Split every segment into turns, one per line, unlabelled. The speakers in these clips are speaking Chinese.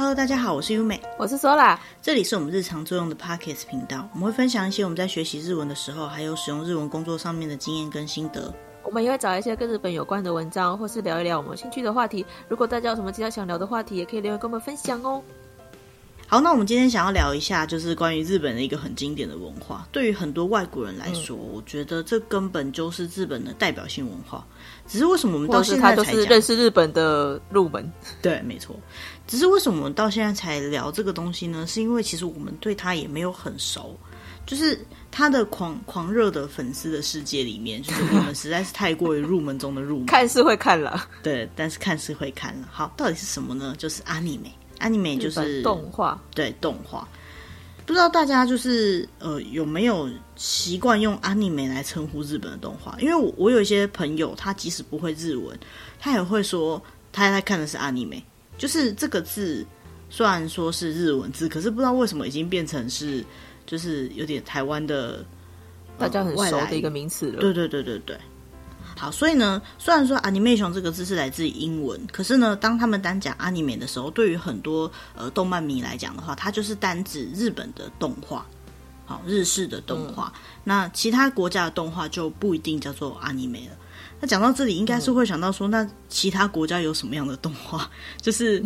Hello，大家好，我是优美，
我是 Sola，
这里是我们日常作用的 Podcast 频道，我们会分享一些我们在学习日文的时候，还有使用日文工作上面的经验跟心得。
我们也会找一些跟日本有关的文章，或是聊一聊我们有兴趣的话题。如果大家有什么其他想聊的话题，也可以留言跟我们分享哦。
好，那我们今天想要聊一下，就是关于日本的一个很经典的文化。对于很多外国人来说，嗯、我觉得这根本就是日本的代表性文化。只是为什么我们到现在才
认识日本的入门。
对，没错。只是为什么我们到现在才聊这个东西呢？是因为其实我们对他也没有很熟。就是他的狂狂热的粉丝的世界里面，就是我们实在是太过于入门中的入门。
看是会看了，
对，但是看是会看了。好，到底是什么呢？就是 anime。Anime 就是
动画，
对，动画。不知道大家就是呃有没有习惯用 anime 来称呼日本的动画？因为我我有一些朋友，他即使不会日文，他也会说他在看的是 anime。就是这个字虽然说是日文字，可是不知道为什么已经变成是就是有点台湾的、
呃、大家很熟的一个名词了。
对对对对对。好，所以呢，虽然说 animation 这个字是来自于英文，可是呢，当他们单讲 anime 的时候，对于很多呃动漫迷来讲的话，它就是单指日本的动画，好，日式的动画。嗯、那其他国家的动画就不一定叫做 anime 了。那讲到这里，应该是会想到说，那其他国家有什么样的动画？就是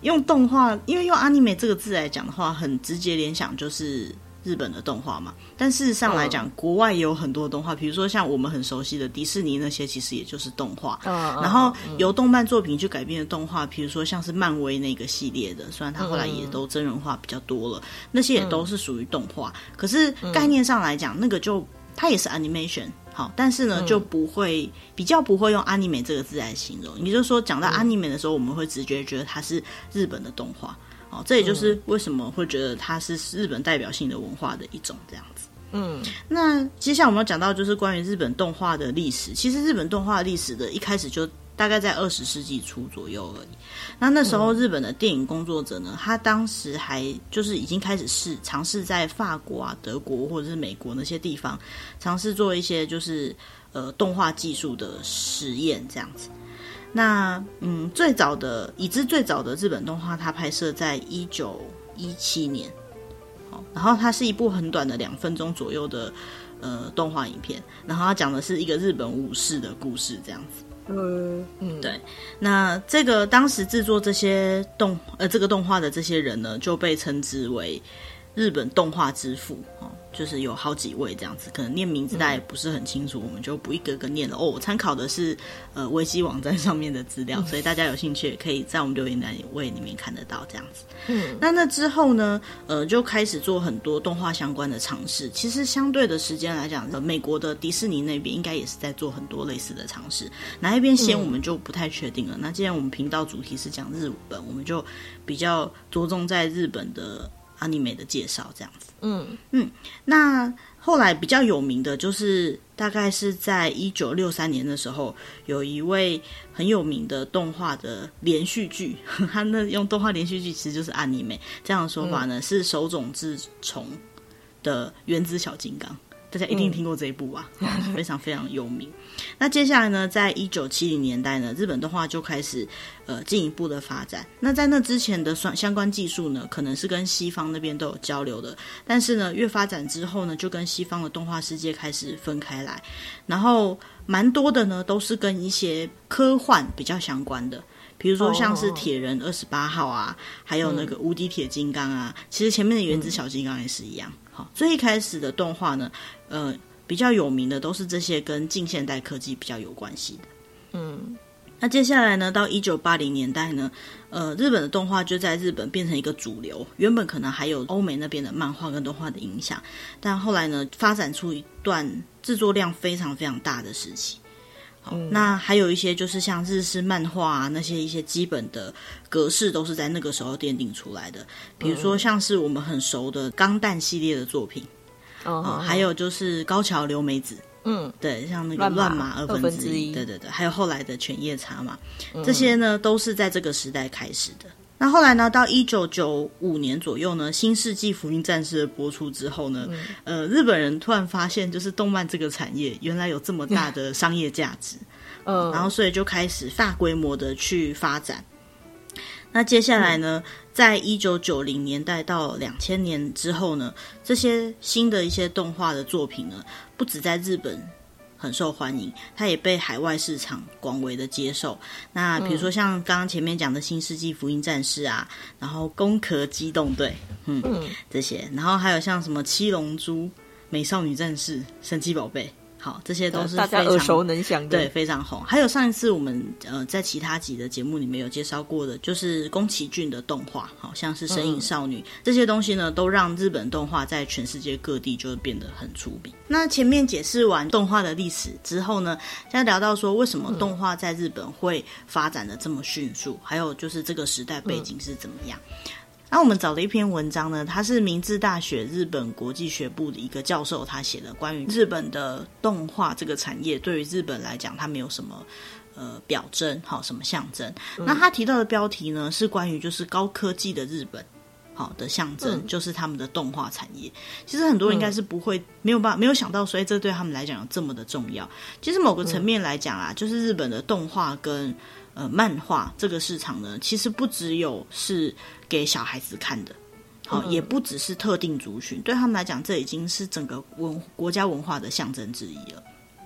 用动画，因为用 anime 这个字来讲的话，很直接联想就是。日本的动画嘛，但事实上来讲，嗯、国外也有很多动画，比如说像我们很熟悉的迪士尼那些，其实也就是动画。嗯、然后由动漫作品去改编的动画，比如说像是漫威那个系列的，虽然它后来也都真人化比较多了，嗯、那些也都是属于动画。可是概念上来讲，那个就它也是 animation，好，但是呢就不会比较不会用 anime 这个字来形容。也就是说，讲到 anime 的时候，我们会直觉觉得它是日本的动画。哦，这也就是为什么会觉得它是日本代表性的文化的一种这样子。嗯，那接下来我们要讲到就是关于日本动画的历史。其实日本动画历史的一开始就大概在二十世纪初左右而已。那那时候日本的电影工作者呢，他当时还就是已经开始试尝试在法国啊、德国或者是美国那些地方尝试做一些就是呃动画技术的实验这样子。那嗯，最早的已知最早的日本动画，它拍摄在一九一七年，好，然后它是一部很短的两分钟左右的呃动画影片，然后它讲的是一个日本武士的故事，这样子。嗯嗯，对。那这个当时制作这些动呃这个动画的这些人呢，就被称之为日本动画之父哦。就是有好几位这样子，可能念名字大家也不是很清楚，嗯、我们就不一个个念了。哦，我参考的是呃维基网站上面的资料，嗯、所以大家有兴趣也可以在我们留言栏位里面看得到这样子。嗯，那那之后呢，呃，就开始做很多动画相关的尝试。其实相对的时间来讲，呃，美国的迪士尼那边应该也是在做很多类似的尝试。哪一边先，我们就不太确定了。嗯、那既然我们频道主题是讲日本，我们就比较着重在日本的。阿尼美的介绍这样子，嗯。嗯，那后来比较有名的就是大概是在一九六三年的时候，有一位很有名的动画的连续剧，他那用动画连续剧其实就是阿尼美这样的说法呢，嗯、是手冢治虫的《原子小金刚》。大家一定听过这一部吧？嗯、非常非常有名。那接下来呢，在一九七零年代呢，日本动画就开始呃进一步的发展。那在那之前的相相关技术呢，可能是跟西方那边都有交流的。但是呢，越发展之后呢，就跟西方的动画世界开始分开来。然后蛮多的呢，都是跟一些科幻比较相关的，比如说像是铁人二十八号啊，还有那个无敌铁金刚啊。嗯、其实前面的原子小金刚也是一样。好，最一开始的动画呢，呃，比较有名的都是这些跟近现代科技比较有关系的。嗯，那接下来呢，到一九八零年代呢，呃，日本的动画就在日本变成一个主流。原本可能还有欧美那边的漫画跟动画的影响，但后来呢，发展出一段制作量非常非常大的时期。嗯、那还有一些就是像日式漫画啊，那些一些基本的格式都是在那个时候奠定出来的。比如说像是我们很熟的《钢弹》系列的作品，哦、嗯，还有就是高桥留美子，嗯，对，像那个乱马二分之一，对对对，还有后来的犬夜叉嘛，嗯、这些呢都是在这个时代开始的。那后来呢？到一九九五年左右呢，《新世纪福音战士》的播出之后呢，嗯、呃，日本人突然发现，就是动漫这个产业原来有这么大的商业价值，嗯，然后所以就开始大规模的去发展。那接下来呢，嗯、在一九九零年代到两千年之后呢，这些新的一些动画的作品呢，不止在日本很受欢迎，它也被海外市场广为的接受。那比如说像刚刚前面讲的《新世纪福音战士》啊，然后《攻壳机动队》，嗯，嗯这些，然后还有像什么《七龙珠》《美少女战士》《神奇宝贝》。好，这些都是
大家耳熟能详的，
对，非常红。还有上一次我们呃在其他集的节目里面有介绍过的，就是宫崎骏的动画，好像是《神隐少女》嗯、这些东西呢，都让日本动画在全世界各地就变得很出名。那前面解释完动画的历史之后呢，现在聊到说为什么动画在日本会发展的这么迅速，嗯、还有就是这个时代背景是怎么样。嗯那我们找了一篇文章呢，他是明治大学日本国际学部的一个教授，他写的关于日本的动画这个产业，对于日本来讲，它没有什么呃表征，好什么象征。嗯、那他提到的标题呢，是关于就是高科技的日本，好的象征，嗯、就是他们的动画产业。其实很多人应该是不会、嗯、没有办法没有想到，所以这对他们来讲有这么的重要。其实某个层面来讲啊，嗯、就是日本的动画跟呃漫画这个市场呢，其实不只有是。给小孩子看的，好，也不只是特定族群，对他们来讲，这已经是整个文国家文化的象征之一了。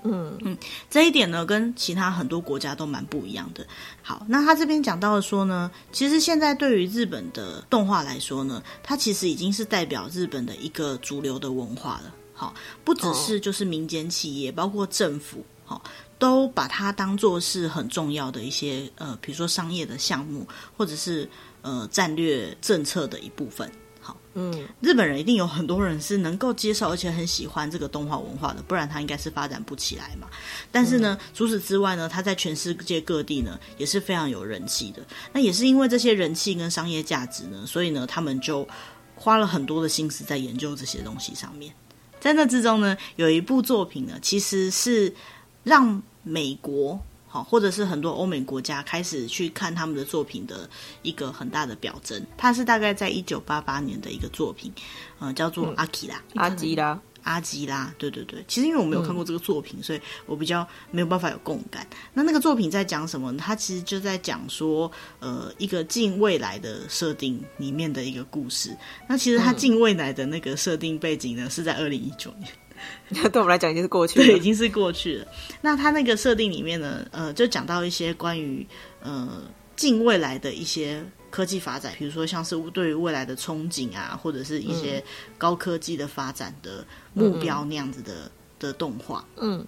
嗯嗯，这一点呢，跟其他很多国家都蛮不一样的。好，那他这边讲到的说呢，其实现在对于日本的动画来说呢，它其实已经是代表日本的一个主流的文化了。好，不只是就是民间企业，包括政府，好，都把它当做是很重要的一些呃，比如说商业的项目，或者是。呃，战略政策的一部分。好，嗯，日本人一定有很多人是能够接受，而且很喜欢这个动画文化的，不然他应该是发展不起来嘛。但是呢，嗯、除此之外呢，他在全世界各地呢也是非常有人气的。那也是因为这些人气跟商业价值呢，所以呢，他们就花了很多的心思在研究这些东西上面。在那之中呢，有一部作品呢，其实是让美国。好，或者是很多欧美国家开始去看他们的作品的一个很大的表征，它是大概在一九八八年的一个作品，呃，叫做阿基拉，
嗯、阿基拉，
阿基拉，对对对。其实因为我没有看过这个作品，嗯、所以我比较没有办法有共感。那那个作品在讲什么呢？它其实就在讲说，呃，一个近未来的设定里面的一个故事。那其实它近未来的那个设定背景呢，是在二零一九年。
对我们来讲已经是过去了，
对，已经是过去了。那他那个设定里面呢，呃，就讲到一些关于呃近未来的一些科技发展，比如说像是对于未来的憧憬啊，或者是一些高科技的发展的目标那样子的、嗯、的动画。嗯，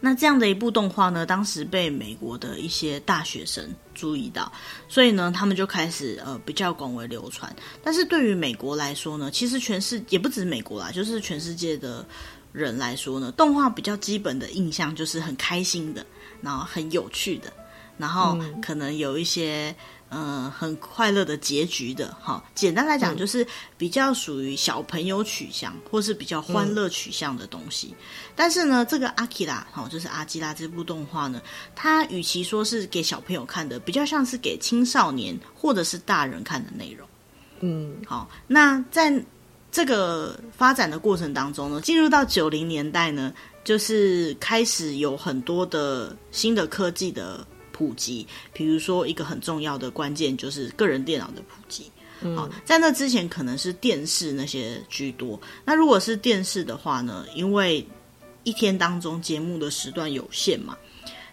那这样的一部动画呢，当时被美国的一些大学生注意到，所以呢，他们就开始呃比较广为流传。但是对于美国来说呢，其实全世也不止美国啦，就是全世界的。人来说呢，动画比较基本的印象就是很开心的，然后很有趣的，然后可能有一些嗯、呃、很快乐的结局的。哈，简单来讲就是比较属于小朋友取向或是比较欢乐取向的东西。嗯、但是呢，这个阿基拉哈，就是阿基拉这部动画呢，它与其说是给小朋友看的，比较像是给青少年或者是大人看的内容。嗯，好，那在。这个发展的过程当中呢，进入到九零年代呢，就是开始有很多的新的科技的普及，比如说一个很重要的关键就是个人电脑的普及。嗯，好，在那之前可能是电视那些居多。那如果是电视的话呢，因为一天当中节目的时段有限嘛。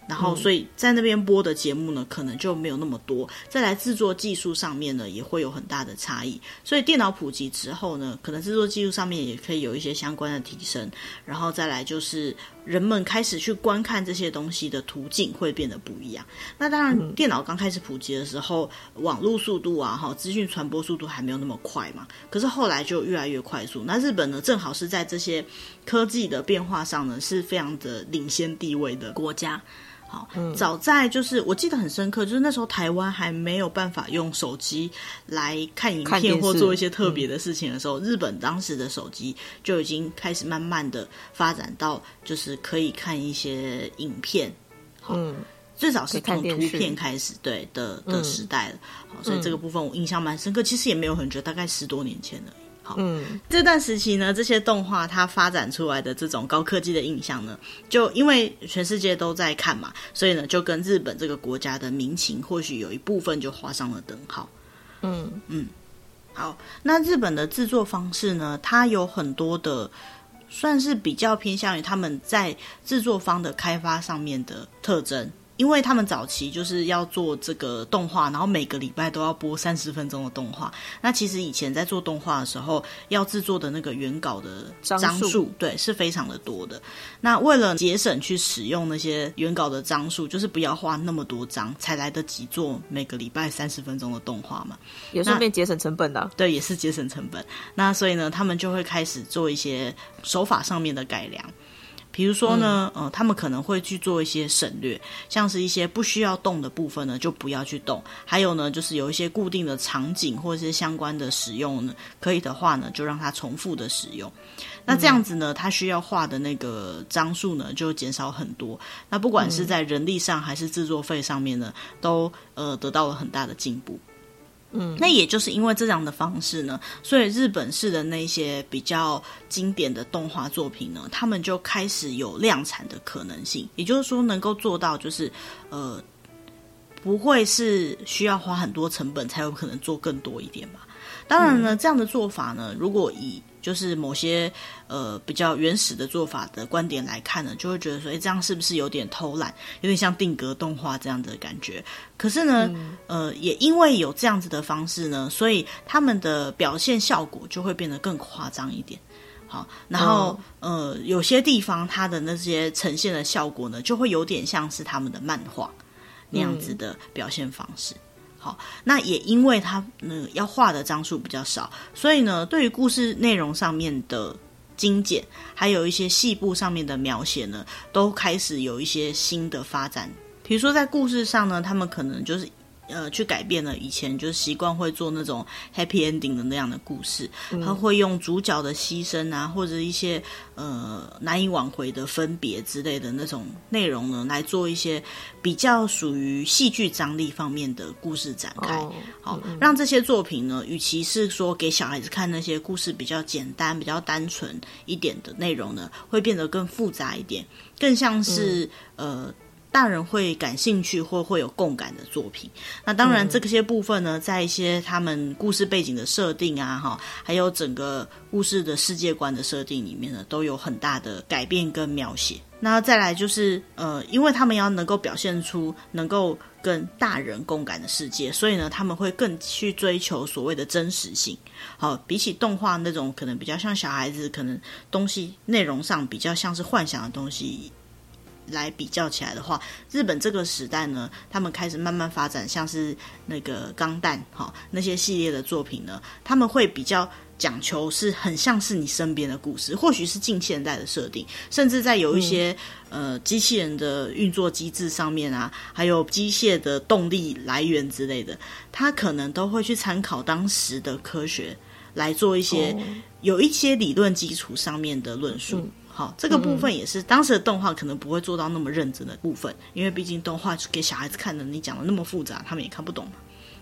然后，所以在那边播的节目呢，可能就没有那么多。再来制作技术上面呢，也会有很大的差异。所以电脑普及之后呢，可能制作技术上面也可以有一些相关的提升。然后再来就是人们开始去观看这些东西的途径会变得不一样。那当然，电脑刚开始普及的时候，网络速度啊，哈，资讯传播速度还没有那么快嘛。可是后来就越来越快速。那日本呢，正好是在这些科技的变化上呢，是非常的领先地位的国家。好，早在就是我记得很深刻，就是那时候台湾还没有办法用手机来看影片或做一些特别的事情的时候，日本当时的手机就已经开始慢慢的发展到就是可以看一些影片，嗯，最早是从图片开始对的的时代了。好，所以这个部分我印象蛮深刻，其实也没有很久，大概十多年前了。好，嗯，这段时期呢，这些动画它发展出来的这种高科技的印象呢，就因为全世界都在看嘛，所以呢，就跟日本这个国家的民情或许有一部分就画上了等号。嗯嗯，好，那日本的制作方式呢，它有很多的，算是比较偏向于他们在制作方的开发上面的特征。因为他们早期就是要做这个动画，然后每个礼拜都要播三十分钟的动画。那其实以前在做动画的时候，要制作的那个原稿的张数，对，是非常的多的。那为了节省去使用那些原稿的张数，就是不要画那么多张，才来得及做每个礼拜三十分钟的动画嘛。
也顺便节省成本的啊。
对，也是节省成本。那所以呢，他们就会开始做一些手法上面的改良。比如说呢，呃，他们可能会去做一些省略，像是一些不需要动的部分呢，就不要去动。还有呢，就是有一些固定的场景或者是相关的使用呢，可以的话呢，就让它重复的使用。那这样子呢，它需要画的那个张数呢，就减少很多。那不管是在人力上还是制作费上面呢，都呃得到了很大的进步。嗯，那也就是因为这样的方式呢，所以日本式的那些比较经典的动画作品呢，他们就开始有量产的可能性。也就是说，能够做到就是，呃，不会是需要花很多成本才有可能做更多一点吧。当然呢，这样的做法呢，如果以就是某些呃比较原始的做法的观点来看呢，就会觉得说，诶，这样是不是有点偷懒，有点像定格动画这样的感觉？可是呢，嗯、呃，也因为有这样子的方式呢，所以他们的表现效果就会变得更夸张一点。好，然后、哦、呃，有些地方它的那些呈现的效果呢，就会有点像是他们的漫画那样子的表现方式。嗯好，那也因为它呢要画的张数比较少，所以呢，对于故事内容上面的精简，还有一些细部上面的描写呢，都开始有一些新的发展。比如说在故事上呢，他们可能就是。呃，去改变了以前就是习惯会做那种 happy ending 的那样的故事，他、嗯、会用主角的牺牲啊，或者一些呃难以挽回的分别之类的那种内容呢，来做一些比较属于戏剧张力方面的故事展开。哦、好、嗯，让这些作品呢，与其是说给小孩子看那些故事比较简单、比较单纯一点的内容呢，会变得更复杂一点，更像是、嗯、呃。大人会感兴趣或会有共感的作品，那当然这些部分呢，在一些他们故事背景的设定啊，哈，还有整个故事的世界观的设定里面呢，都有很大的改变跟描写。那再来就是，呃，因为他们要能够表现出能够跟大人共感的世界，所以呢，他们会更去追求所谓的真实性。好，比起动画那种可能比较像小孩子，可能东西内容上比较像是幻想的东西。来比较起来的话，日本这个时代呢，他们开始慢慢发展，像是那个钢弹哈那些系列的作品呢，他们会比较讲求是很像是你身边的故事，或许是近现代的设定，甚至在有一些、嗯、呃机器人的运作机制上面啊，还有机械的动力来源之类的，他可能都会去参考当时的科学来做一些、哦、有一些理论基础上面的论述。嗯好，这个部分也是当时的动画可能不会做到那么认真的部分，因为毕竟动画给小孩子看的，你讲的那么复杂，他们也看不懂。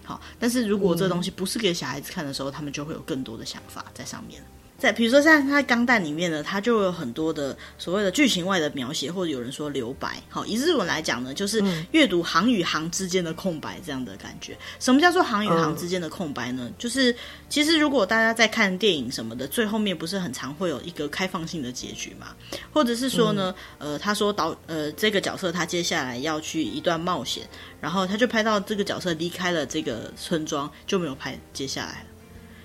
好，但是如果这东西不是给小孩子看的时候，他们就会有更多的想法在上面。在比如说，像他在钢弹里面呢，他就有很多的所谓的剧情外的描写，或者有人说留白。好，以日文来讲呢，就是阅读行与行之间的空白这样的感觉。什么叫做行与行之间的空白呢？就是其实如果大家在看电影什么的，最后面不是很常会有一个开放性的结局嘛？或者是说呢，呃，他说导呃这个角色他接下来要去一段冒险，然后他就拍到这个角色离开了这个村庄，就没有拍接下来了。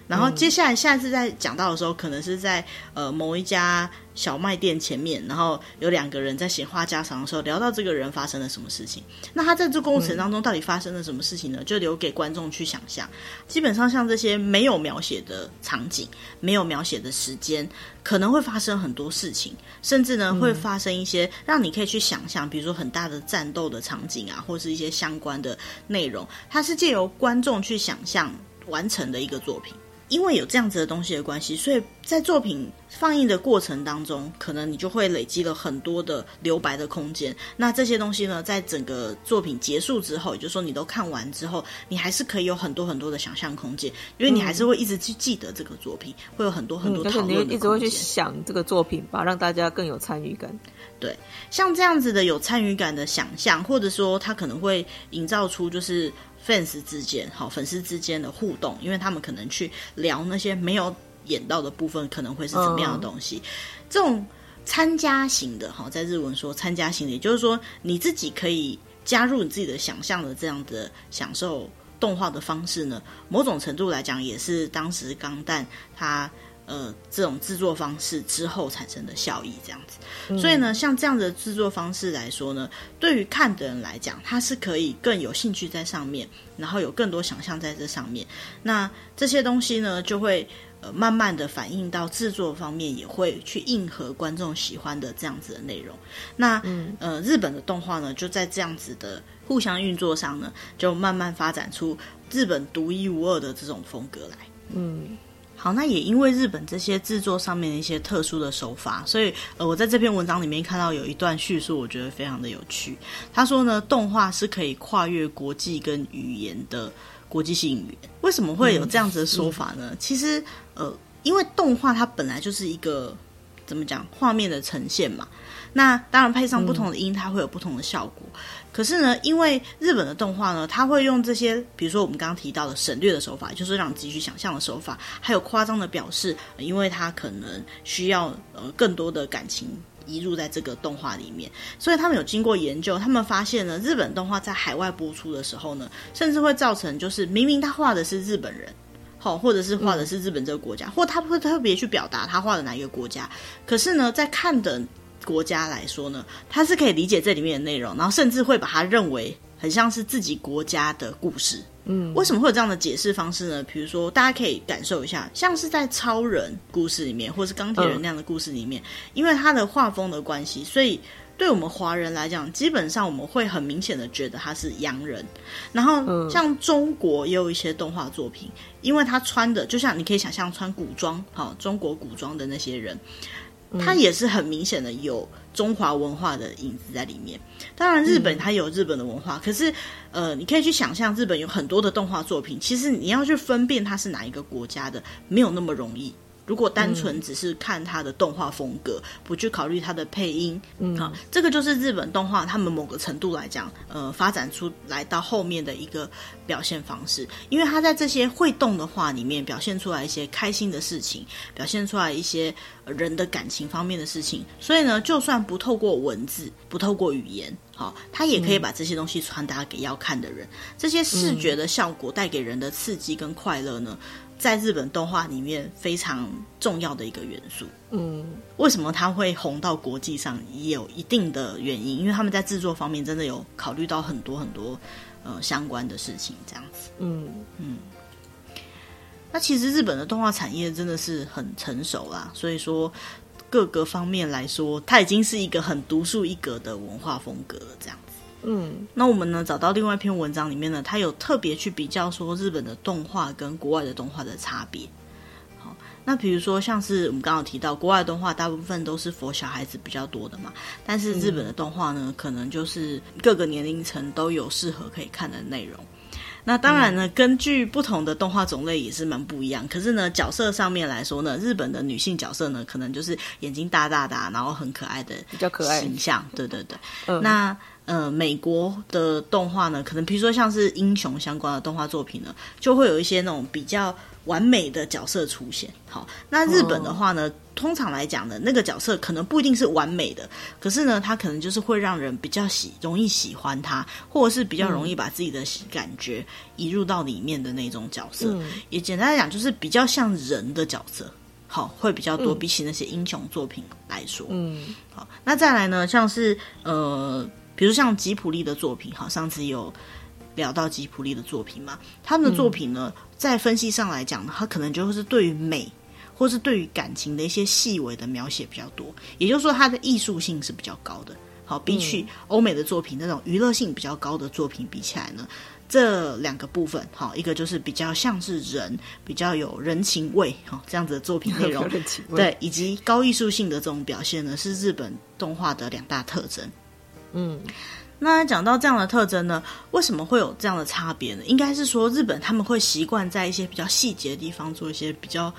然后接下来下一次再讲到的时候，可能是在呃某一家小卖店前面，然后有两个人在闲话家常的时候聊到这个人发生了什么事情。那他在这过程当中到底发生了什么事情呢？就留给观众去想象。基本上像这些没有描写的场景，没有描写的时间，可能会发生很多事情，甚至呢会发生一些让你可以去想象，比如说很大的战斗的场景啊，或是一些相关的内容。它是借由观众去想象完成的一个作品。因为有这样子的东西的关系，所以在作品放映的过程当中，可能你就会累积了很多的留白的空间。那这些东西呢，在整个作品结束之后，也就是说你都看完之后，你还是可以有很多很多的想象空间，因为你还是会一直去记得这个作品，嗯、会有很多很多讨论的空间。
嗯、你一直会去想这个作品吧，让大家更有参与感。
对，像这样子的有参与感的想象，或者说它可能会营造出就是。Fans 之间，好，粉丝之间的互动，因为他们可能去聊那些没有演到的部分，可能会是怎么样的东西。嗯、这种参加型的，哈，在日文说参加型的，也就是说你自己可以加入你自己的想象的这样的享受动画的方式呢，某种程度来讲，也是当时钢弹它。呃，这种制作方式之后产生的效益这样子，嗯、所以呢，像这样的制作方式来说呢，对于看的人来讲，他是可以更有兴趣在上面，然后有更多想象在这上面。那这些东西呢，就会呃慢慢的反映到制作方面，也会去应和观众喜欢的这样子的内容。那、嗯、呃，日本的动画呢，就在这样子的互相运作上呢，就慢慢发展出日本独一无二的这种风格来。嗯。好，那也因为日本这些制作上面的一些特殊的手法，所以呃，我在这篇文章里面看到有一段叙述，我觉得非常的有趣。他说呢，动画是可以跨越国际跟语言的国际性语言。为什么会有这样子的说法呢？嗯、其实呃，因为动画它本来就是一个怎么讲画面的呈现嘛。那当然配上不同的音，它会有不同的效果。嗯、可是呢，因为日本的动画呢，它会用这些，比如说我们刚刚提到的省略的手法，就是让你自己去想象的手法，还有夸张的表示，因为它可能需要呃更多的感情移入在这个动画里面，所以他们有经过研究，他们发现呢，日本动画在海外播出的时候呢，甚至会造成就是明明他画的是日本人，好，或者是画的是日本这个国家，或他会特别去表达他画的哪一个国家，可是呢，在看的。国家来说呢，他是可以理解这里面的内容，然后甚至会把它认为很像是自己国家的故事。嗯，为什么会有这样的解释方式呢？比如说，大家可以感受一下，像是在超人故事里面，或是钢铁人那样的故事里面，嗯、因为他的画风的关系，所以对我们华人来讲，基本上我们会很明显的觉得他是洋人。然后，像中国也有一些动画作品，因为他穿的就像你可以想象穿古装，好，中国古装的那些人。它也是很明显的有中华文化的影子在里面。当然，日本它有日本的文化，嗯、可是，呃，你可以去想象，日本有很多的动画作品，其实你要去分辨它是哪一个国家的，没有那么容易。如果单纯只是看它的动画风格，嗯、不去考虑它的配音，嗯，好，这个就是日本动画他们某个程度来讲，呃，发展出来到后面的一个表现方式。因为他在这些会动的画里面表现出来一些开心的事情，表现出来一些人的感情方面的事情，所以呢，就算不透过文字，不透过语言，好，他也可以把这些东西传达给要看的人。嗯、这些视觉的效果带给人的刺激跟快乐呢，在日本动画里面非常重要的一个元素。嗯，为什么它会红到国际上，也有一定的原因，因为他们在制作方面真的有考虑到很多很多呃相关的事情，这样子。嗯嗯。那其实日本的动画产业真的是很成熟啦，所以说各个方面来说，它已经是一个很独树一格的文化风格了，这样。嗯，那我们呢找到另外一篇文章里面呢，它有特别去比较说日本的动画跟国外的动画的差别。好，那比如说像是我们刚刚提到，国外的动画大部分都是 for 小孩子比较多的嘛，但是日本的动画呢，嗯、可能就是各个年龄层都有适合可以看的内容。那当然呢，嗯、根据不同的动画种类也是蛮不一样。可是呢，角色上面来说呢，日本的女性角色呢，可能就是眼睛大大的，然后很可爱的比较可爱形象。对对对，嗯、那。呃，美国的动画呢，可能比如说像是英雄相关的动画作品呢，就会有一些那种比较完美的角色出现。好，那日本的话呢，哦、通常来讲呢，那个角色可能不一定是完美的，可是呢，他可能就是会让人比较喜容易喜欢他，或者是比较容易把自己的感觉移入到里面的那种角色。嗯、也简单来讲，就是比较像人的角色，好，会比较多，比起那些英雄作品来说。嗯，好，那再来呢，像是呃。比如像吉普力的作品，好，上次有聊到吉普力的作品嘛？他们的作品呢，在分析上来讲呢，他可能就是对于美，或是对于感情的一些细微的描写比较多。也就是说，它的艺术性是比较高的。好，比起欧美的作品那种娱乐性比较高的作品比起来呢，这两个部分，好，一个就是比较像是人，比较有人情味，哈，这样子的作品内容，对，以及高艺术性的这种表现呢，是日本动画的两大特征。嗯，那讲到这样的特征呢，为什么会有这样的差别呢？应该是说日本他们会习惯在一些比较细节的地方做一些比较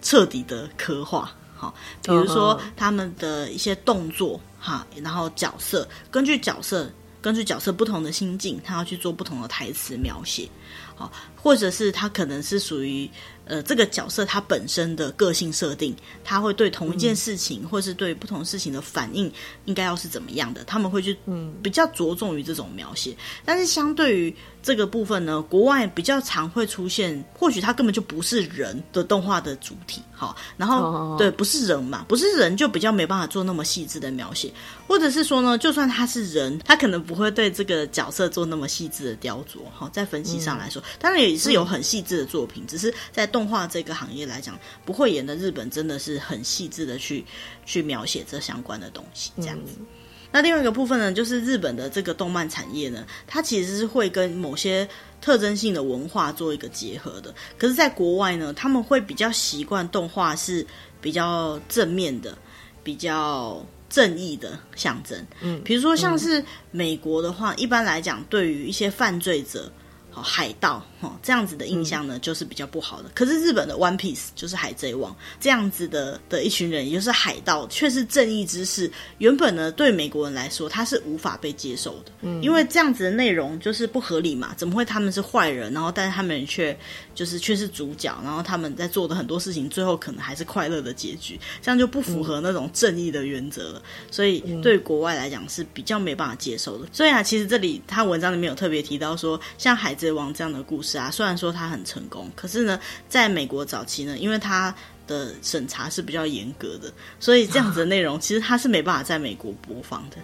彻底的刻画。好，比如说他们的一些动作，哈，然后角色，根据角色，根据角色不同的心境，他要去做不同的台词描写，好，或者是他可能是属于。呃，这个角色他本身的个性设定，他会对同一件事情，嗯、或是对不同事情的反应，应该要是怎么样的？他们会去嗯比较着重于这种描写。但是相对于这个部分呢，国外比较常会出现，或许他根本就不是人的动画的主体，好，然后对，不是人嘛，不是人就比较没办法做那么细致的描写，或者是说呢，就算他是人，他可能不会对这个角色做那么细致的雕琢。哈，在分析上来说，嗯、当然也是有很细致的作品，嗯、只是在动。动画这个行业来讲，不会演的日本真的是很细致的去去描写这相关的东西，这样子。嗯、那另外一个部分呢，就是日本的这个动漫产业呢，它其实是会跟某些特征性的文化做一个结合的。可是，在国外呢，他们会比较习惯动画是比较正面的、比较正义的象征。嗯，比如说像是美国的话，嗯、一般来讲，对于一些犯罪者。好，海盗哈，这样子的印象呢，就是比较不好的。可是日本的 One Piece 就是海贼王这样子的的一群人，也就是海盗，却是正义之士。原本呢，对美国人来说，他是无法被接受的，嗯，因为这样子的内容就是不合理嘛。怎么会他们是坏人，然后但是他们却就是却是主角，然后他们在做的很多事情，最后可能还是快乐的结局，这样就不符合那种正义的原则了。所以对国外来讲是比较没办法接受的。所以啊，其实这里他文章里面有特别提到说，像海。海贼王这样的故事啊，虽然说他很成功，可是呢，在美国早期呢，因为他的审查是比较严格的，所以这样子的内容 其实他是没办法在美国播放的。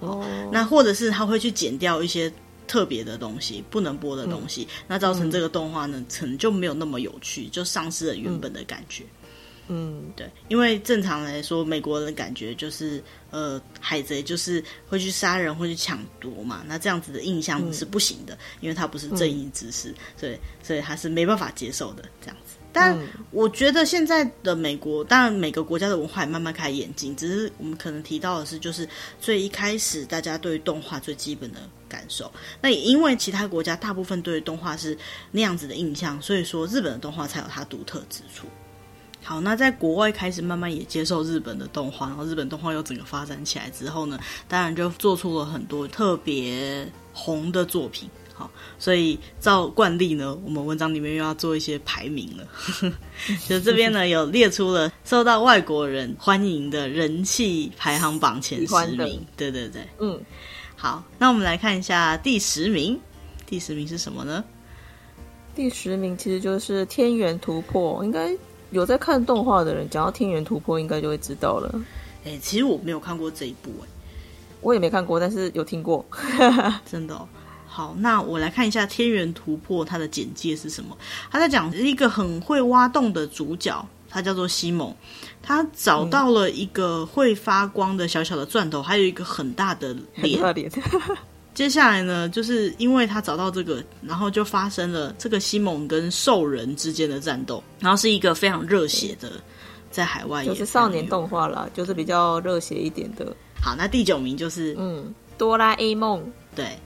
哦，那或者是他会去剪掉一些特别的东西，不能播的东西，嗯、那造成这个动画呢，可能就没有那么有趣，就丧失了原本的感觉。嗯嗯，对，因为正常来说，美国人的感觉就是，呃，海贼就是会去杀人，会去抢夺嘛。那这样子的印象是不行的，嗯、因为他不是正义之士，所以所以他是没办法接受的这样子。但我觉得现在的美国，当然每个国家的文化也慢慢开始演进，只是我们可能提到的是，就是最一开始大家对于动画最基本的感受。那也因为其他国家大部分对于动画是那样子的印象，所以说日本的动画才有它独特之处。好，那在国外开始慢慢也接受日本的动画，然后日本动画又整个发展起来之后呢，当然就做出了很多特别红的作品。好，所以照惯例呢，我们文章里面又要做一些排名了。就这边呢，有列出了受到外国人欢迎的人气排行榜前十名。对对对，嗯，好，那我们来看一下第十名，第十名是什么呢？
第十名其实就是《天元突破》，应该。有在看动画的人，讲到《天元突破》，应该就会知道了。
哎、欸，其实我没有看过这一部，哎，
我也没看过，但是有听过，
真的、哦。好，那我来看一下《天元突破》它的简介是什么。他在讲一个很会挖洞的主角，他叫做西蒙，他找到了一个会发光的小小的钻头，还有一个很大的脸。接下来呢，就是因为他找到这个，然后就发生了这个西蒙跟兽人之间的战斗，然后是一个非常热血的，在海外也
就是少年动画啦，就是比较热血一点的。
好，那第九名就是
嗯，哆啦 A 梦，
对。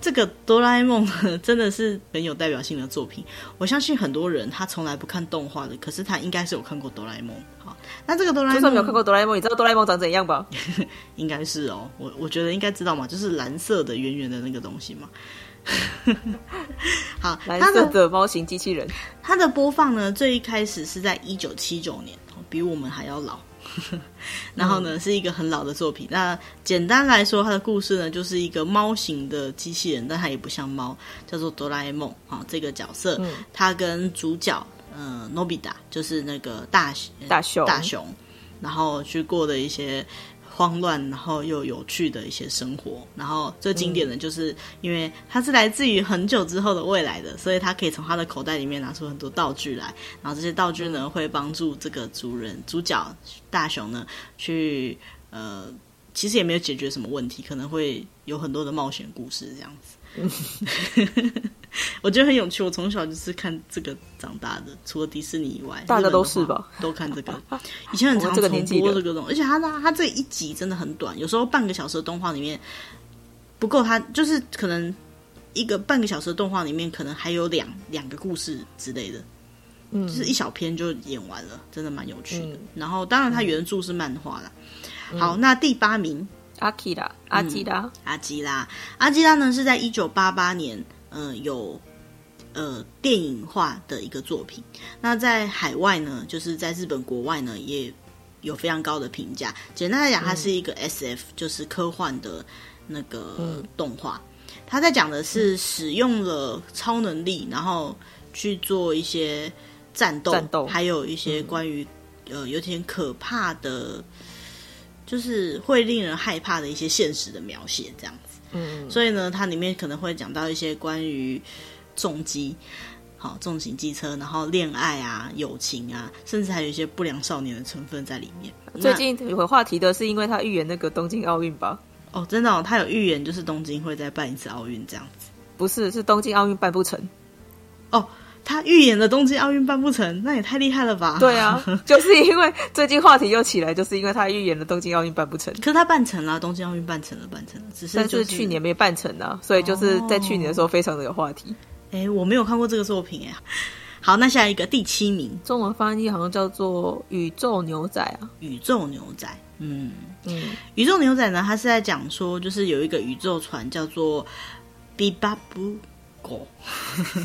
这个哆啦 A 梦 真的是很有代表性的作品，我相信很多人他从来不看动画的，可是他应该是有看过哆啦 A 梦。好，那这个哆啦 A 梦，就算没有看过哆啦 A 梦，你知道哆啦 A 梦长怎样吧？应该是哦，我我觉得应该知道嘛，就是蓝色的圆圆的那个东西嘛。好，
蓝色的猫型机器人，
它的播放呢，最一开始是在一九七九年，比我们还要老。然后呢，是一个很老的作品。那简单来说，它的故事呢，就是一个猫型的机器人，但它也不像猫，叫做哆啦 A 梦啊。这个角色，他跟主角，呃，诺比达，就是那个大
大熊
大熊，然后去过的一些。慌乱，然后又有趣的一些生活。然后最经典的就是，因为它是来自于很久之后的未来的，所以他可以从他的口袋里面拿出很多道具来。然后这些道具呢，会帮助这个主人主角大雄呢，去呃其实也没有解决什么问题，可能会有很多的冒险故事这样子。我觉得很有趣。我从小就是看这个长大的，除了迪士尼以外，
大家都是吧？
都看这个。以前很常重播这个东西，而且它它它这一集真的很短，有时候半个小时的动画里面不够，它就是可能一个半个小时的动画里面可能还有两两个故事之类的，嗯，就是一小篇就演完了，真的蛮有趣的。嗯、然后当然它原著是漫画啦。嗯、好，那第八名
阿基拉，阿基拉，
阿基拉，阿基拉呢是在一九八八年。呃，有呃电影化的一个作品。那在海外呢，就是在日本国外呢，也有非常高的评价。简单来讲，它是一个 SF，嗯、就是科幻的那个动画。它在讲的是使用了超能力，然后去做一些战斗，战斗还有一些关于、嗯、呃有点可怕的，就是会令人害怕的一些现实的描写，这样子。嗯，所以呢，它里面可能会讲到一些关于重机，好重型机车，然后恋爱啊、友情啊，甚至还有一些不良少年的成分在里面。
最近有个话题的是，因为他预言那个东京奥运吧？
哦，真的哦，他有预言，就是东京会再办一次奥运这样子。
不是，是东京奥运办不成。
哦。他预言的东京奥运办不成，那也太厉害了吧？
对啊，就是因为最近话题又起来，就是因为他预言的东京奥运办不成。
可是他办成了，东京奥运办成了，办成了，只是、就是、
但是去年没办成啊，所以就是在去年的时候非常的有话题。
哎、哦，我没有看过这个作品哎。好，那下一个第七名，
中文翻译好像叫做《宇宙牛仔》啊，《
宇宙牛仔》。嗯嗯，《宇宙牛仔》呢，他是在讲说，就是有一个宇宙船叫做比巴布。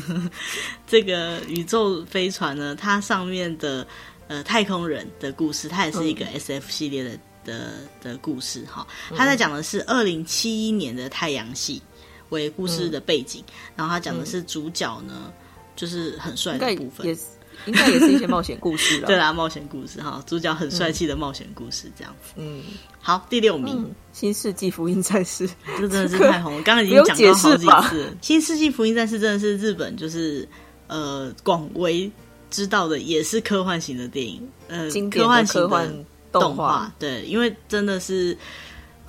这个宇宙飞船呢，它上面的呃太空人的故事，它也是一个 SF 系列的、嗯、的的故事哈。它在讲的是二零七一年的太阳系为故事的背景，嗯、然后它讲的是主角呢，就是很帅的部分。
应该也是一些冒险故事了，
对啦，冒险故事哈，主角很帅气的冒险故事这样子。嗯，好，第六名，嗯《
新世纪福音战士 》
这真的是太红了，刚刚已经讲过好几次，《新世纪福音战士》真的是日本就是呃广为知道的，也是科幻型的电影，呃，科幻型的动画，对，因为真的是。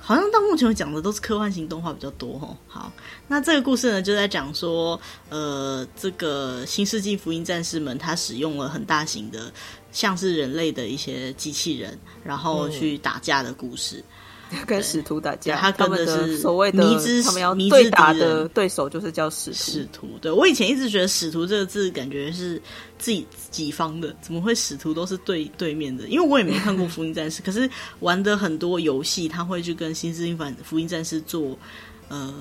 好像到目前我讲的都是科幻型动画比较多哦。好，那这个故事呢，就在讲说，呃，这个新世纪福音战士们他使用了很大型的，像是人类的一些机器人，然后去打架的故事。嗯
跟使徒打架，
他跟的是
所谓的
迷之，
他们要对打的对手就是叫使徒。
使徒，对，我以前一直觉得“使徒”这个字感觉是自己己方的，怎么会使徒都是对对面的？因为我也没看过《福音战士》，可是玩的很多游戏，他会去跟《新世纪福音战士》做呃。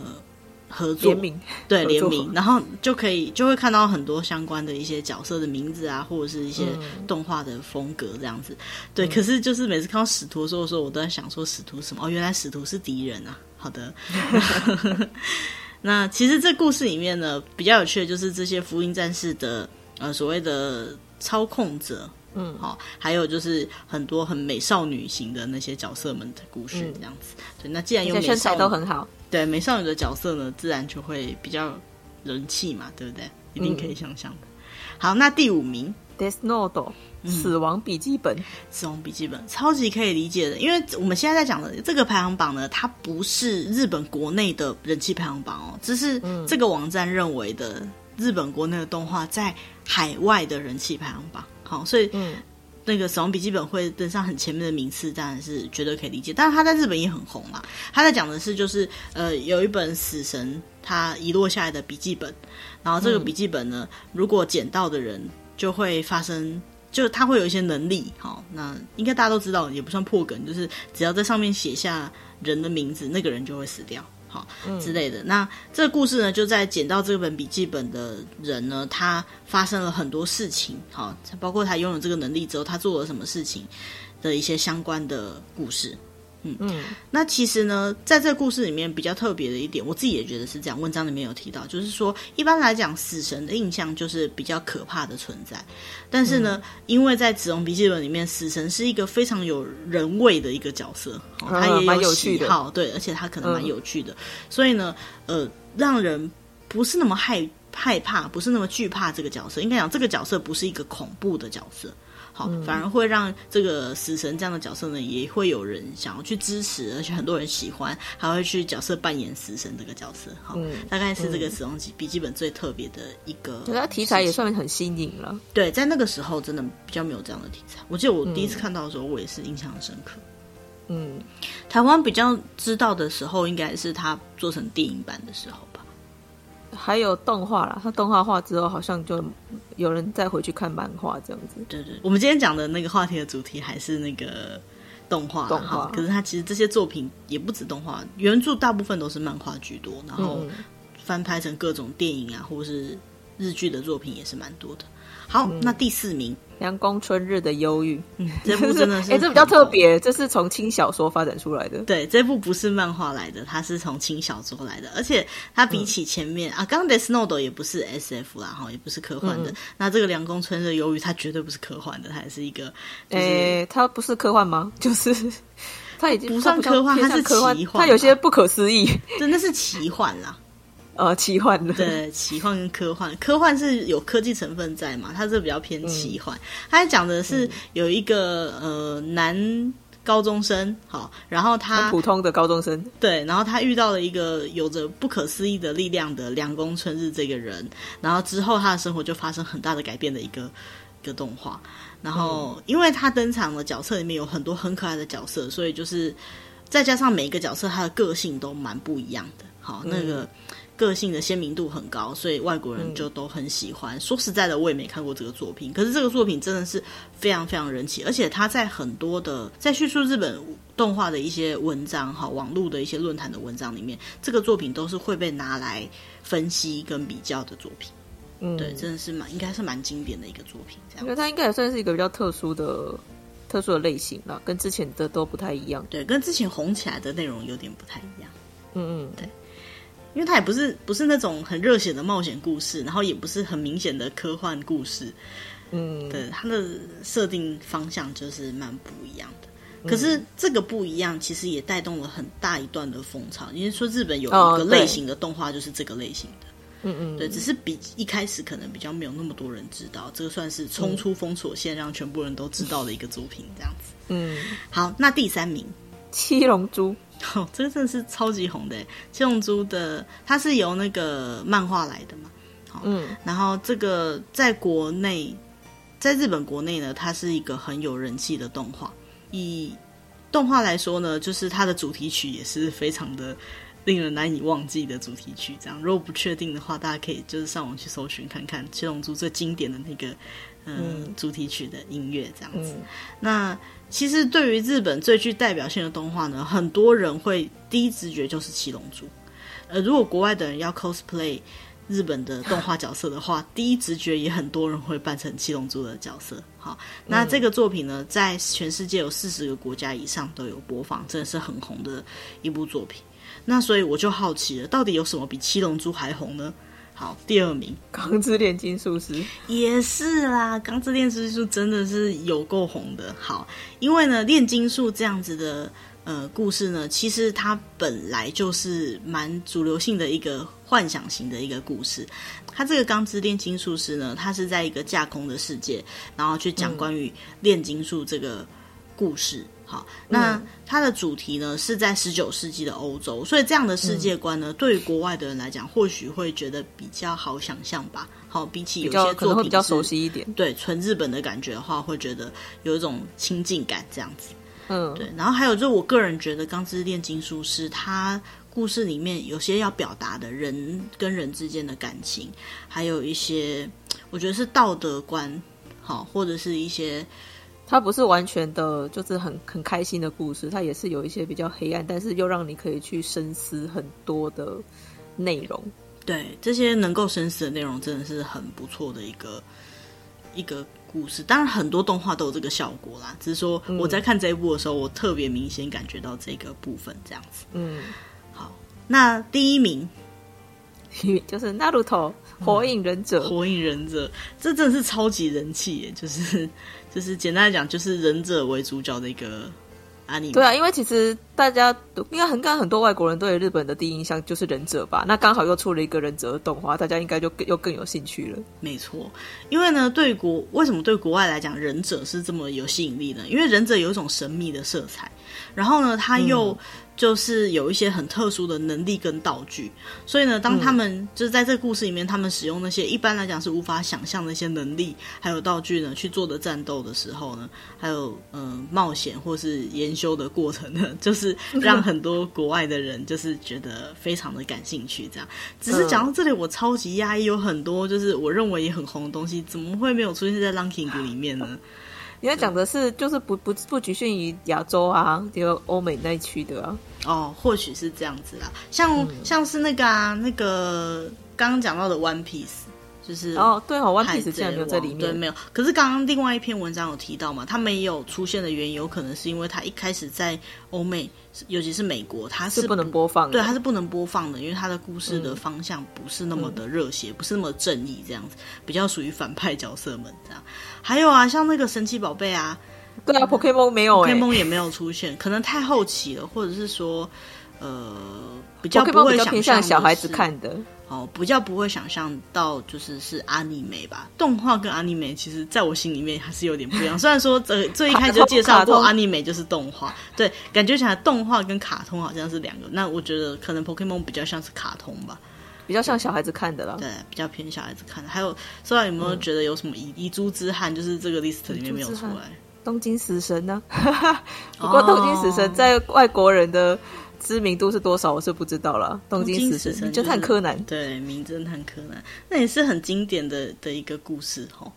合作
联名
对联名，然后就可以就会看到很多相关的一些角色的名字啊，或者是一些动画的风格这样子。嗯、对，可是就是每次看到使徒的时候，说我都在想说使徒什么？哦，原来使徒是敌人啊！好的，那其实这故事里面呢，比较有趣的就是这些福音战士的呃所谓的操控者。嗯，好，还有就是很多很美少女型的那些角色们的故事，这样子。嗯、对，那既然有美少女，
身材都很好，
对美少女的角色呢，自然就会比较人气嘛，对不对？一定可以想象的。嗯、好，那第五名
，Death Note，死亡笔记本，
嗯、死亡笔记本，超级可以理解的，因为我们现在在讲的这个排行榜呢，它不是日本国内的人气排行榜哦，只是这个网站认为的日本国内的动画在海外的人气排行榜。好，所以，嗯，那个《死亡笔记本》会登上很前面的名次，当然是绝对可以理解。但是他在日本也很红嘛。他在讲的是，就是呃，有一本死神他遗落下来的笔记本，然后这个笔记本呢，如果捡到的人就会发生，就他会有一些能力。好，那应该大家都知道，也不算破梗，就是只要在上面写下人的名字，那个人就会死掉。好之类的，那这个故事呢，就在捡到这本笔记本的人呢，他发生了很多事情，好，包括他拥有这个能力之后，他做了什么事情的一些相关的故事。嗯嗯，那其实呢，在这个故事里面比较特别的一点，我自己也觉得是这样。文章里面有提到，就是说一般来讲，死神的印象就是比较可怕的存在。但是呢，嗯、因为在《子龙笔记本》里面，死神是一个非常有人味的一个角色，哦、他也有喜好，对，而且他可能蛮有趣的。嗯、所以呢，呃，让人不是那么害害怕，不是那么惧怕这个角色。应该讲，这个角色不是一个恐怖的角色。好，反而会让这个死神这样的角色呢，也会有人想要去支持，而且很多人喜欢，还会去角色扮演死神这个角色。好，嗯、大概是这个死亡笔记本最特别的一
个。题材也算很新颖了。
对，在那个时候真的比较没有这样的题材。我记得我第一次看到的时候，我也是印象很深刻。嗯，台湾比较知道的时候，应该是他做成电影版的时候吧。
还有动画啦，它动画化之后，好像就有人再回去看漫画这样子。
对对，我们今天讲的那个话题的主题还是那个动画，动画。可是它其实这些作品也不止动画，原著大部分都是漫画居多，然后翻拍成各种电影啊，或者是日剧的作品也是蛮多的。好，嗯、那第四名。
凉宫春日的忧郁，
嗯，这部真的是，
哎、欸，这比较特别，这是从轻小说发展出来的。
对，这部不是漫画来的，它是从轻小说来的，而且它比起前面、嗯、啊，刚刚 Death Note 也不是 SF 啦，哈，也不是科幻的。嗯、那这个凉宫春日的忧郁，它绝对不是科幻的，它也是一个，哎、就是欸，
它不是科幻吗？就是它已经
不算科幻，它是奇幻，
它有些不可思议，
真的是奇幻啦。
呃，奇幻的
对，奇幻跟科幻，科幻是有科技成分在嘛？它是比较偏奇幻。它、嗯、讲的是有一个、嗯、呃男高中生，好，然后他
普通的高中生，
对，然后他遇到了一个有着不可思议的力量的凉宫春日这个人，然后之后他的生活就发生很大的改变的一个一个动画。然后因为他登场的角色里面有很多很可爱的角色，所以就是再加上每一个角色他的个性都蛮不一样的。好，那个。嗯个性的鲜明度很高，所以外国人就都很喜欢。嗯、说实在的，我也没看过这个作品，可是这个作品真的是非常非常人气，而且它在很多的在叙述日本动画的一些文章哈，网络的一些论坛的文章里面，这个作品都是会被拿来分析跟比较的作品。嗯，对，真的是蛮应该是蛮经典的一个作品。这样，因为
它应该也算是一个比较特殊的、特殊的类型了，跟之前的都不太一样。
对，跟之前红起来的内容有点不太一样。
嗯嗯，
对。因为它也不是不是那种很热血的冒险故事，然后也不是很明显的科幻故事，嗯，对，它的设定方向就是蛮不一样的。可是这个不一样，其实也带动了很大一段的风潮。因为说日本有一个类型的动画就是这个类型的，嗯嗯，对，只是比一开始可能比较没有那么多人知道，这个算是冲出封锁线，让全部人都知道的一个作品，这样子。嗯，好，那第三名，
七龙珠。
哦，这个真的是超级红的，七龙珠的，它是由那个漫画来的嘛？好，嗯，然后这个在国内，在日本国内呢，它是一个很有人气的动画。以动画来说呢，就是它的主题曲也是非常的令人难以忘记的主题曲。这样，如果不确定的话，大家可以就是上网去搜寻看看七龙珠最经典的那个。嗯，主题曲的音乐这样子。嗯、那其实对于日本最具代表性的动画呢，很多人会第一直觉就是七龙珠。呃，如果国外的人要 cosplay 日本的动画角色的话，第一直觉也很多人会扮成七龙珠的角色。好，那这个作品呢，在全世界有四十个国家以上都有播放，真的是很红的一部作品。那所以我就好奇了，到底有什么比七龙珠还红呢？好，第二名《
钢之炼金术师》
也是啦，《钢之炼金术》真的是有够红的。好，因为呢，炼金术这样子的呃故事呢，其实它本来就是蛮主流性的一个幻想型的一个故事。它这个《钢之炼金术师》呢，它是在一个架空的世界，然后去讲关于炼金术这个故事。嗯好，那它的主题呢是在十九世纪的欧洲，所以这样的世界观呢，嗯、对于国外的人来讲，或许会觉得比较好想象吧。好，比起有些作品可能会
比较熟悉一点，
对纯日本的感觉的话，会觉得有一种亲近感这样子。嗯，对。然后还有就是，我个人觉得《钢之炼金术师》它故事里面有些要表达的人跟人之间的感情，还有一些我觉得是道德观，好，或者是一些。
它不是完全的，就是很很开心的故事，它也是有一些比较黑暗，但是又让你可以去深思很多的内容。
对，这些能够深思的内容，真的是很不错的一个一个故事。当然，很多动画都有这个效果啦，只是说我在看这一部的时候，嗯、我特别明显感觉到这个部分这样子。嗯，好，那第一名
就是《Naruto》火影忍者，
嗯，火影忍者，这真的是超级人气耶，就是。就是简单来讲，就是忍者为主角的一个。
对啊，因为其实大家都应该很，感很多外国人对日本的第一印象就是忍者吧？那刚好又出了一个忍者的动画，大家应该就更又更有兴趣了。
没错，因为呢，对国为什么对国外来讲忍者是这么有吸引力呢？因为忍者有一种神秘的色彩，然后呢，他又。嗯就是有一些很特殊的能力跟道具，所以呢，当他们、嗯、就是在这个故事里面，他们使用那些一般来讲是无法想象的一些能力还有道具呢，去做的战斗的时候呢，还有嗯、呃、冒险或是研修的过程呢，就是让很多国外的人就是觉得非常的感兴趣。这样，只是讲到这里，我超级压抑，有很多就是我认为也很红的东西，怎么会没有出现在 ranking 里面呢？
你要讲的是，就是不不不局限于亚洲啊，就欧美那一区的啊。
哦，或许是这样子啊。像、嗯、像是那个啊，那个刚刚讲到的 One Piece。就是
哦，对哦，One Piece 竟然没有在里面，
对，没有。可是刚刚另外一篇文章有提到嘛，它没有出现的原因，有可能是因为它一开始在欧美，尤其是美国，它是，
是不能播放的，
对，它是不能播放的，因为它的故事的方向不是那么的热血，嗯、不是那么正义这样子，比较属于反派角色们这样。还有啊，像那个神奇宝贝啊，
对啊，Pokemon 没有、欸、
，Pokemon 也没有出现，可能太后期了，或者是说，呃，比较不会想
偏向小孩子看的。
哦，比较不会想象到，就是是阿尼美吧？动画跟阿尼美，其实在我心里面还是有点不一样。虽然说这最一开始就介绍过阿尼美就是动画，对，感觉起来动画跟卡通好像是两个。那我觉得可能 Pokemon 比较像是卡通吧，
比较像小孩子看的了。
对，比较偏小孩子看的。还有，不知道有没有觉得有什么遗遗珠之憾，就是这个 list 里面没有出来？
东京死神呢？不过东京死神在外国人的。知名度是多少？我是不知道了。东京死神，名侦探柯南，
对，名侦探柯南，那也是很经典的的一个故事齁。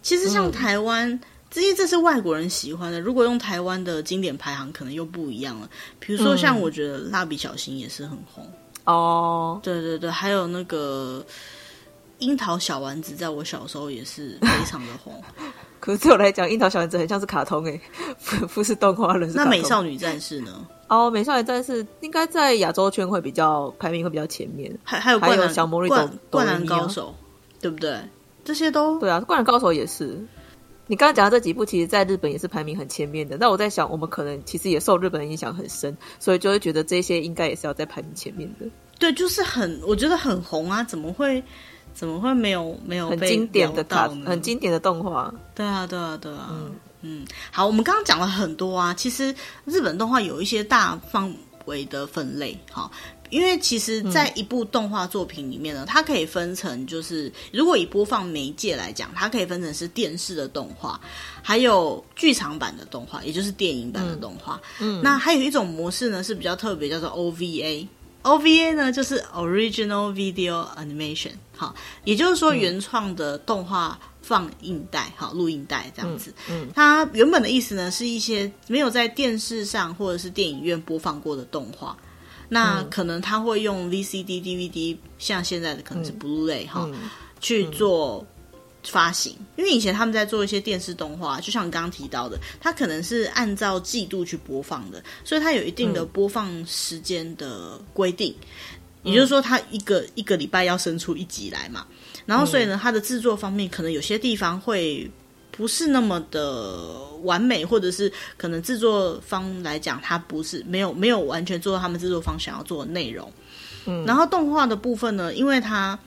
其实像台湾，这、嗯、些这是外国人喜欢的。如果用台湾的经典排行，可能又不一样了。比如说，像我觉得蜡笔小新也是很红
哦。
对对对，还有那个樱桃小丸子，在我小时候也是非常的红。
可是对我来讲，樱桃小丸子很像是卡通诶，不不是动画人。
那美少女战士呢？
哦，美少女战士应该在亚洲圈会比较排名会比较前面，
还还有还有
小魔女
灌灌篮高手，对不对？这些都
对啊，灌篮高手也是。你刚刚讲的这几部，其实在日本也是排名很前面的。那我在想，我们可能其实也受日本的影响很深，所以就会觉得这些应该也是要在排名前面的。
对，就是很我觉得很红啊，怎么会怎么会没有没有
很经典的卡，很经典的动画？
对啊，对啊，对啊。嗯。嗯，好，我们刚刚讲了很多啊。其实日本动画有一些大范围的分类，哈，因为其实，在一部动画作品里面呢，嗯、它可以分成，就是如果以播放媒介来讲，它可以分成是电视的动画，还有剧场版的动画，也就是电影版的动画。嗯，那还有一种模式呢是比较特别，叫做 OVA。OVA 呢就是 Original Video Animation，好，也就是说原创的动画。放映带，好，录音带这样子。嗯，嗯，它原本的意思呢，是一些没有在电视上或者是电影院播放过的动画。那可能他会用 VCD、DVD，像现在的可能是 Blu-ray 哈、嗯，去做发行。因为以前他们在做一些电视动画，就像刚刚提到的，它可能是按照季度去播放的，所以它有一定的播放时间的规定。嗯、也就是说，它一个一个礼拜要生出一集来嘛。然后，所以呢，它的制作方面可能有些地方会不是那么的完美，或者是可能制作方来讲，它不是没有没有完全做到他们制作方想要做的内容。嗯，然后动画的部分呢，因为它。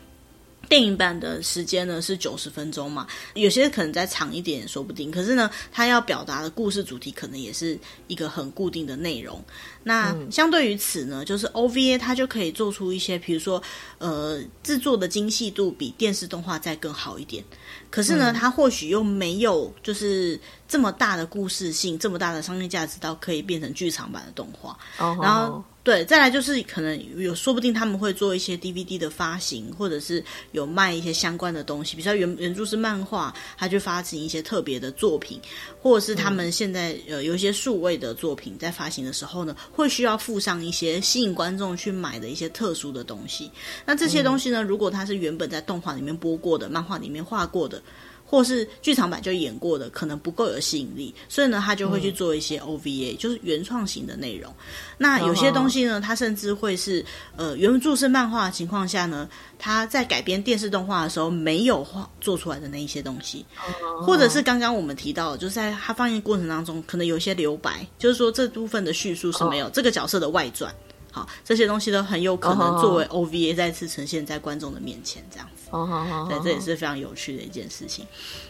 电影版的时间呢是九十分钟嘛，有些可能再长一点也说不定。可是呢，它要表达的故事主题可能也是一个很固定的内容。那相对于此呢，就是 OVA 它就可以做出一些，比如说呃制作的精细度比电视动画再更好一点。可是呢，它或许又没有就是这么大的故事性，这么大的商业价值到可以变成剧场版的动画。Oh, 然后。对，再来就是可能有，说不定他们会做一些 DVD 的发行，或者是有卖一些相关的东西，比如说原原著是漫画，他就发行一些特别的作品，或者是他们现在呃有一些数位的作品在发行的时候呢，会需要附上一些吸引观众去买的一些特殊的东西。那这些东西呢，如果它是原本在动画里面播过的，漫画里面画过的。或是剧场版就演过的，可能不够有吸引力，所以呢，他就会去做一些 OVA，、嗯、就是原创型的内容。那有些东西呢，它甚至会是呃原著是漫画的情况下呢，他在改编电视动画的时候没有画做出来的那一些东西，或者是刚刚我们提到的，就是在它放映过程当中，可能有一些留白，就是说这部分的叙述是没有这个角色的外传。好，这些东西都很有可能作为 OVA 再次呈现在观众的面前，这样子。哦，好，好，对，这也是非常有趣的一件事情。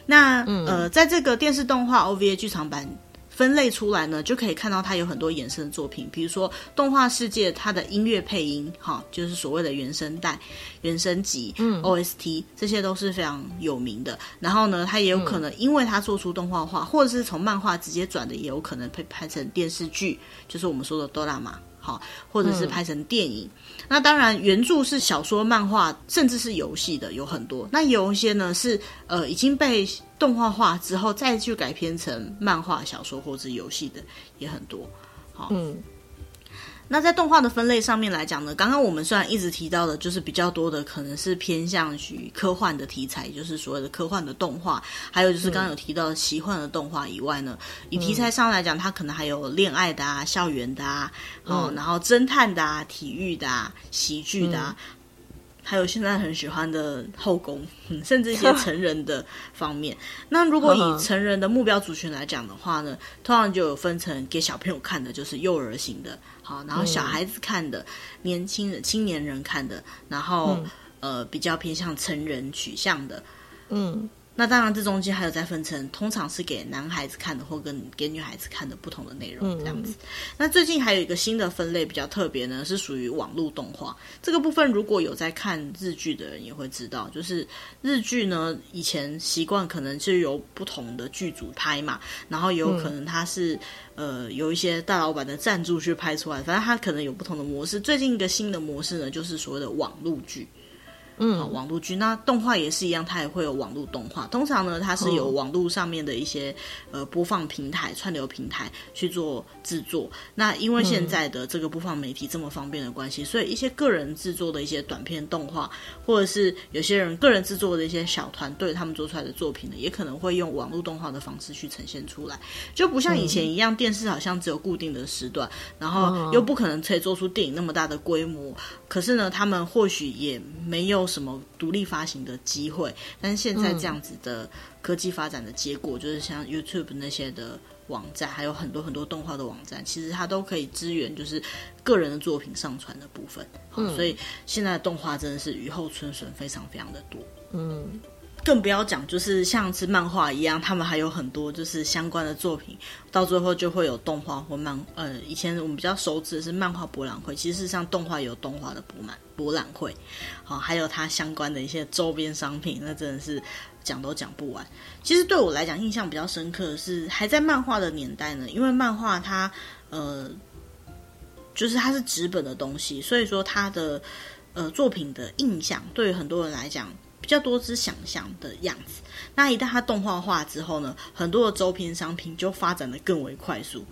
那、嗯、呃，在这个电视动画 OVA 剧场版分类出来呢，就可以看到它有很多衍生的作品，比如说动画世界它的音乐配音，哈，就是所谓的原声带、原声集、嗯，OST，这些都是非常有名的。然后呢，它也有可能因为它做出动画化，或者是从漫画直接转的，也有可能被拍成电视剧，就是我们说的哆啦 A 好，或者是拍成电影。嗯、那当然，原著是小说、漫画，甚至是游戏的有很多。那有一些呢是呃已经被动画化之后再去改编成漫画、小说或者游戏的也很多。好，嗯。那在动画的分类上面来讲呢，刚刚我们虽然一直提到的，就是比较多的可能是偏向于科幻的题材，就是所谓的科幻的动画，还有就是刚刚有提到的奇幻的动画以外呢，嗯、以题材上来讲，它可能还有恋爱的啊、校园的啊，嗯、然后侦探的啊、体育的啊、喜剧的啊。嗯还有现在很喜欢的后宫，甚至一些成人的方面。那如果以成人的目标族群来讲的话呢，通常就有分成给小朋友看的，就是幼儿型的，好，然后小孩子看的，嗯、年轻人、青年人看的，然后、嗯、呃比较偏向成人取向的，嗯。那当然，这中间还有在分成，通常是给男孩子看的，或跟给女孩子看的不同的内容，这样子。嗯、那最近还有一个新的分类比较特别呢，是属于网络动画这个部分。如果有在看日剧的人也会知道，就是日剧呢，以前习惯可能是由不同的剧组拍嘛，然后有可能它是、嗯、呃有一些大老板的赞助去拍出来，反正它可能有不同的模式。最近一个新的模式呢，就是所谓的网络剧。嗯，啊，网络剧那动画也是一样，它也会有网络动画。通常呢，它是有网络上面的一些、嗯、呃播放平台、串流平台去做制作。那因为现在的这个播放媒体这么方便的关系，嗯、所以一些个人制作的一些短片动画，或者是有些人个人制作的一些小团队他们做出来的作品呢，也可能会用网络动画的方式去呈现出来。就不像以前一样，嗯、电视好像只有固定的时段，然后又不可能可以做出电影那么大的规模。可是呢，他们或许也没有什么独立发行的机会。但是现在这样子的科技发展的结果，嗯、就是像 YouTube 那些的网站，还有很多很多动画的网站，其实它都可以支援，就是个人的作品上传的部分。嗯，所以现在的动画真的是雨后春笋，非常非常的多。嗯。更不要讲，就是像是漫画一样，他们还有很多就是相关的作品，到最后就会有动画或漫。呃，以前我们比较熟知的是漫画博览会，其实像动画有动画的博览博览会，好，还有它相关的一些周边商品，那真的是讲都讲不完。其实对我来讲，印象比较深刻的是还在漫画的年代呢，因为漫画它呃，就是它是纸本的东西，所以说它的呃作品的印象，对于很多人来讲。比较多是想象的样子，那一旦它动画化之后呢，很多的周边商品就发展的更为快速，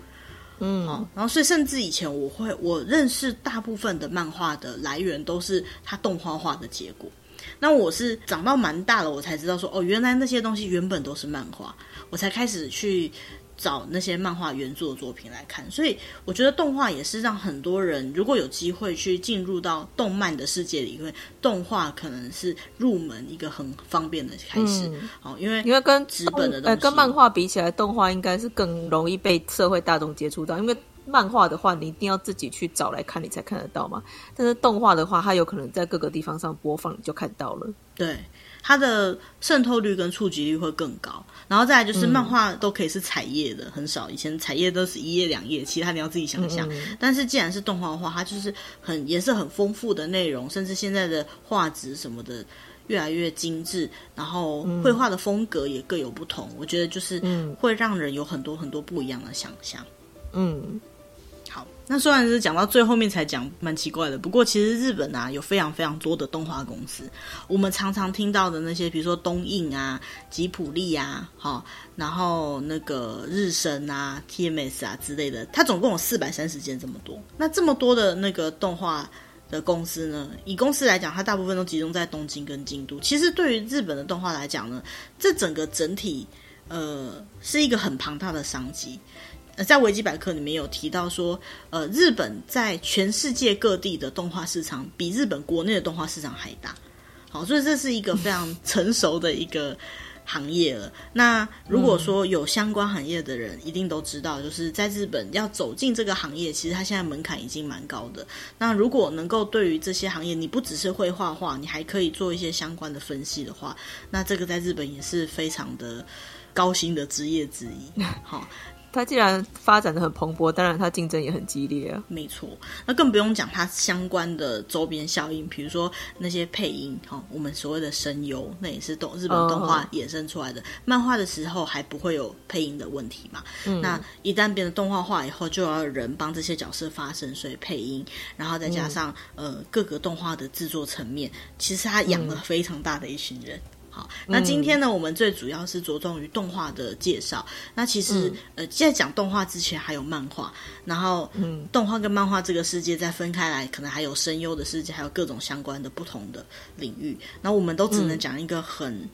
嗯，哦，然后所以甚至以前我会我认识大部分的漫画的来源都是它动画化的结果，那我是长到蛮大了，我才知道说哦，原来那些东西原本都是漫画，我才开始去。找那些漫画原作的作品来看，所以我觉得动画也是让很多人如果有机会去进入到动漫的世界里，因为动画可能是入门一个很方便的开始。好、嗯，因为
因为跟纸本的东西，呃，跟漫画比起来，动画应该是更容易被社会大众接触到。因为漫画的话，你一定要自己去找来看，你才看得到嘛。但是动画的话，它有可能在各个地方上播放，你就看到了。
对。它的渗透率跟触及率会更高，然后再来就是漫画都可以是彩页的，嗯、很少以前彩页都是一页两页，其他你要自己想象。嗯、但是既然是动画的话，它就是很颜色很丰富的内容，甚至现在的画质什么的越来越精致，然后绘画的风格也各有不同。嗯、我觉得就是会让人有很多很多不一样的想象。嗯。好那虽然是讲到最后面才讲，蛮奇怪的。不过其实日本啊，有非常非常多的动画公司。我们常常听到的那些，比如说东映啊、吉普力啊，好，然后那个日升啊、TMS 啊之类的，它总共有四百三十间这么多。那这么多的那个动画的公司呢，以公司来讲，它大部分都集中在东京跟京都。其实对于日本的动画来讲呢，这整个整体呃是一个很庞大的商机。呃，在维基百科里面有提到说，呃，日本在全世界各地的动画市场比日本国内的动画市场还大。好，所以这是一个非常 成熟的一个。行业了。那如果说有相关行业的人，一定都知道，就是在日本要走进这个行业，其实它现在门槛已经蛮高的。那如果能够对于这些行业，你不只是会画画，你还可以做一些相关的分析的话，那这个在日本也是非常的高薪的职业之一。好。
它既然发展的很蓬勃，当然它竞争也很激烈啊。
没错，那更不用讲它相关的周边效应，比如说那些配音，哈，我们所谓的声优，那也是动日本动画衍生出来的。Oh. 漫画的时候还不会有配音的问题嘛？嗯、那一旦变成动画化以后，就要有人帮这些角色发声，所以配音，然后再加上、嗯、呃各个动画的制作层面，其实它养了非常大的一群人。好，那今天呢，嗯、我们最主要是着重于动画的介绍。那其实，嗯、呃，在讲动画之前还有漫画，然后，嗯，动画跟漫画这个世界再分开来，可能还有声优的世界，还有各种相关的不同的领域。那我们都只能讲一个很、嗯、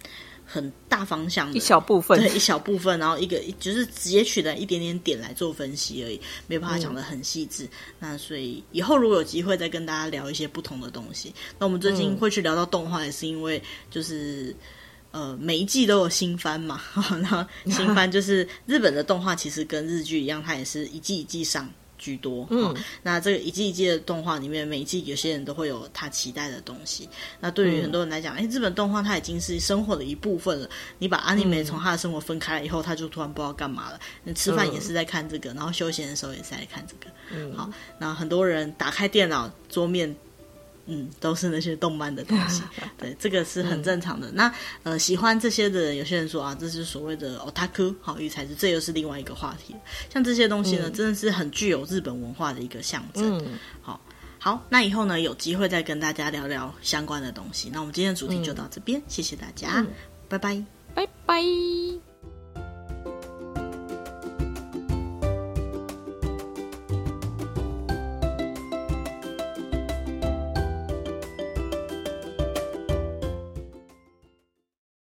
很大方向的
一小部分，
对，一小部分，然后一个就是直接取了一点点点来做分析而已，没办法讲的很细致。嗯、那所以以后如果有机会再跟大家聊一些不同的东西，那我们最近会去聊到动画，也是因为就是。呃，每一季都有新番嘛，然后新番就是日本的动画，其实跟日剧一样，它也是一季一季上居多。嗯，那这个一季一季的动画里面，每一季有些人都会有他期待的东西。那对于很多人来讲，哎、嗯，日本动画它已经是生活的一部分了。你把 anime 从他的生活分开了以后，他就突然不知道干嘛了。你吃饭也是在看这个，然后休闲的时候也是在看这个。嗯，好，那很多人打开电脑桌面。嗯，都是那些动漫的东西，对，这个是很正常的。嗯、那呃，喜欢这些的人，有些人说啊，这是所谓的 otaku，好，育才是，这又是另外一个话题。像这些东西呢，嗯、真的是很具有日本文化的一个象征。嗯，好，好，那以后呢，有机会再跟大家聊聊相关的东西。那我们今天的主题就到这边，嗯、谢谢大家，嗯、拜拜，
拜拜。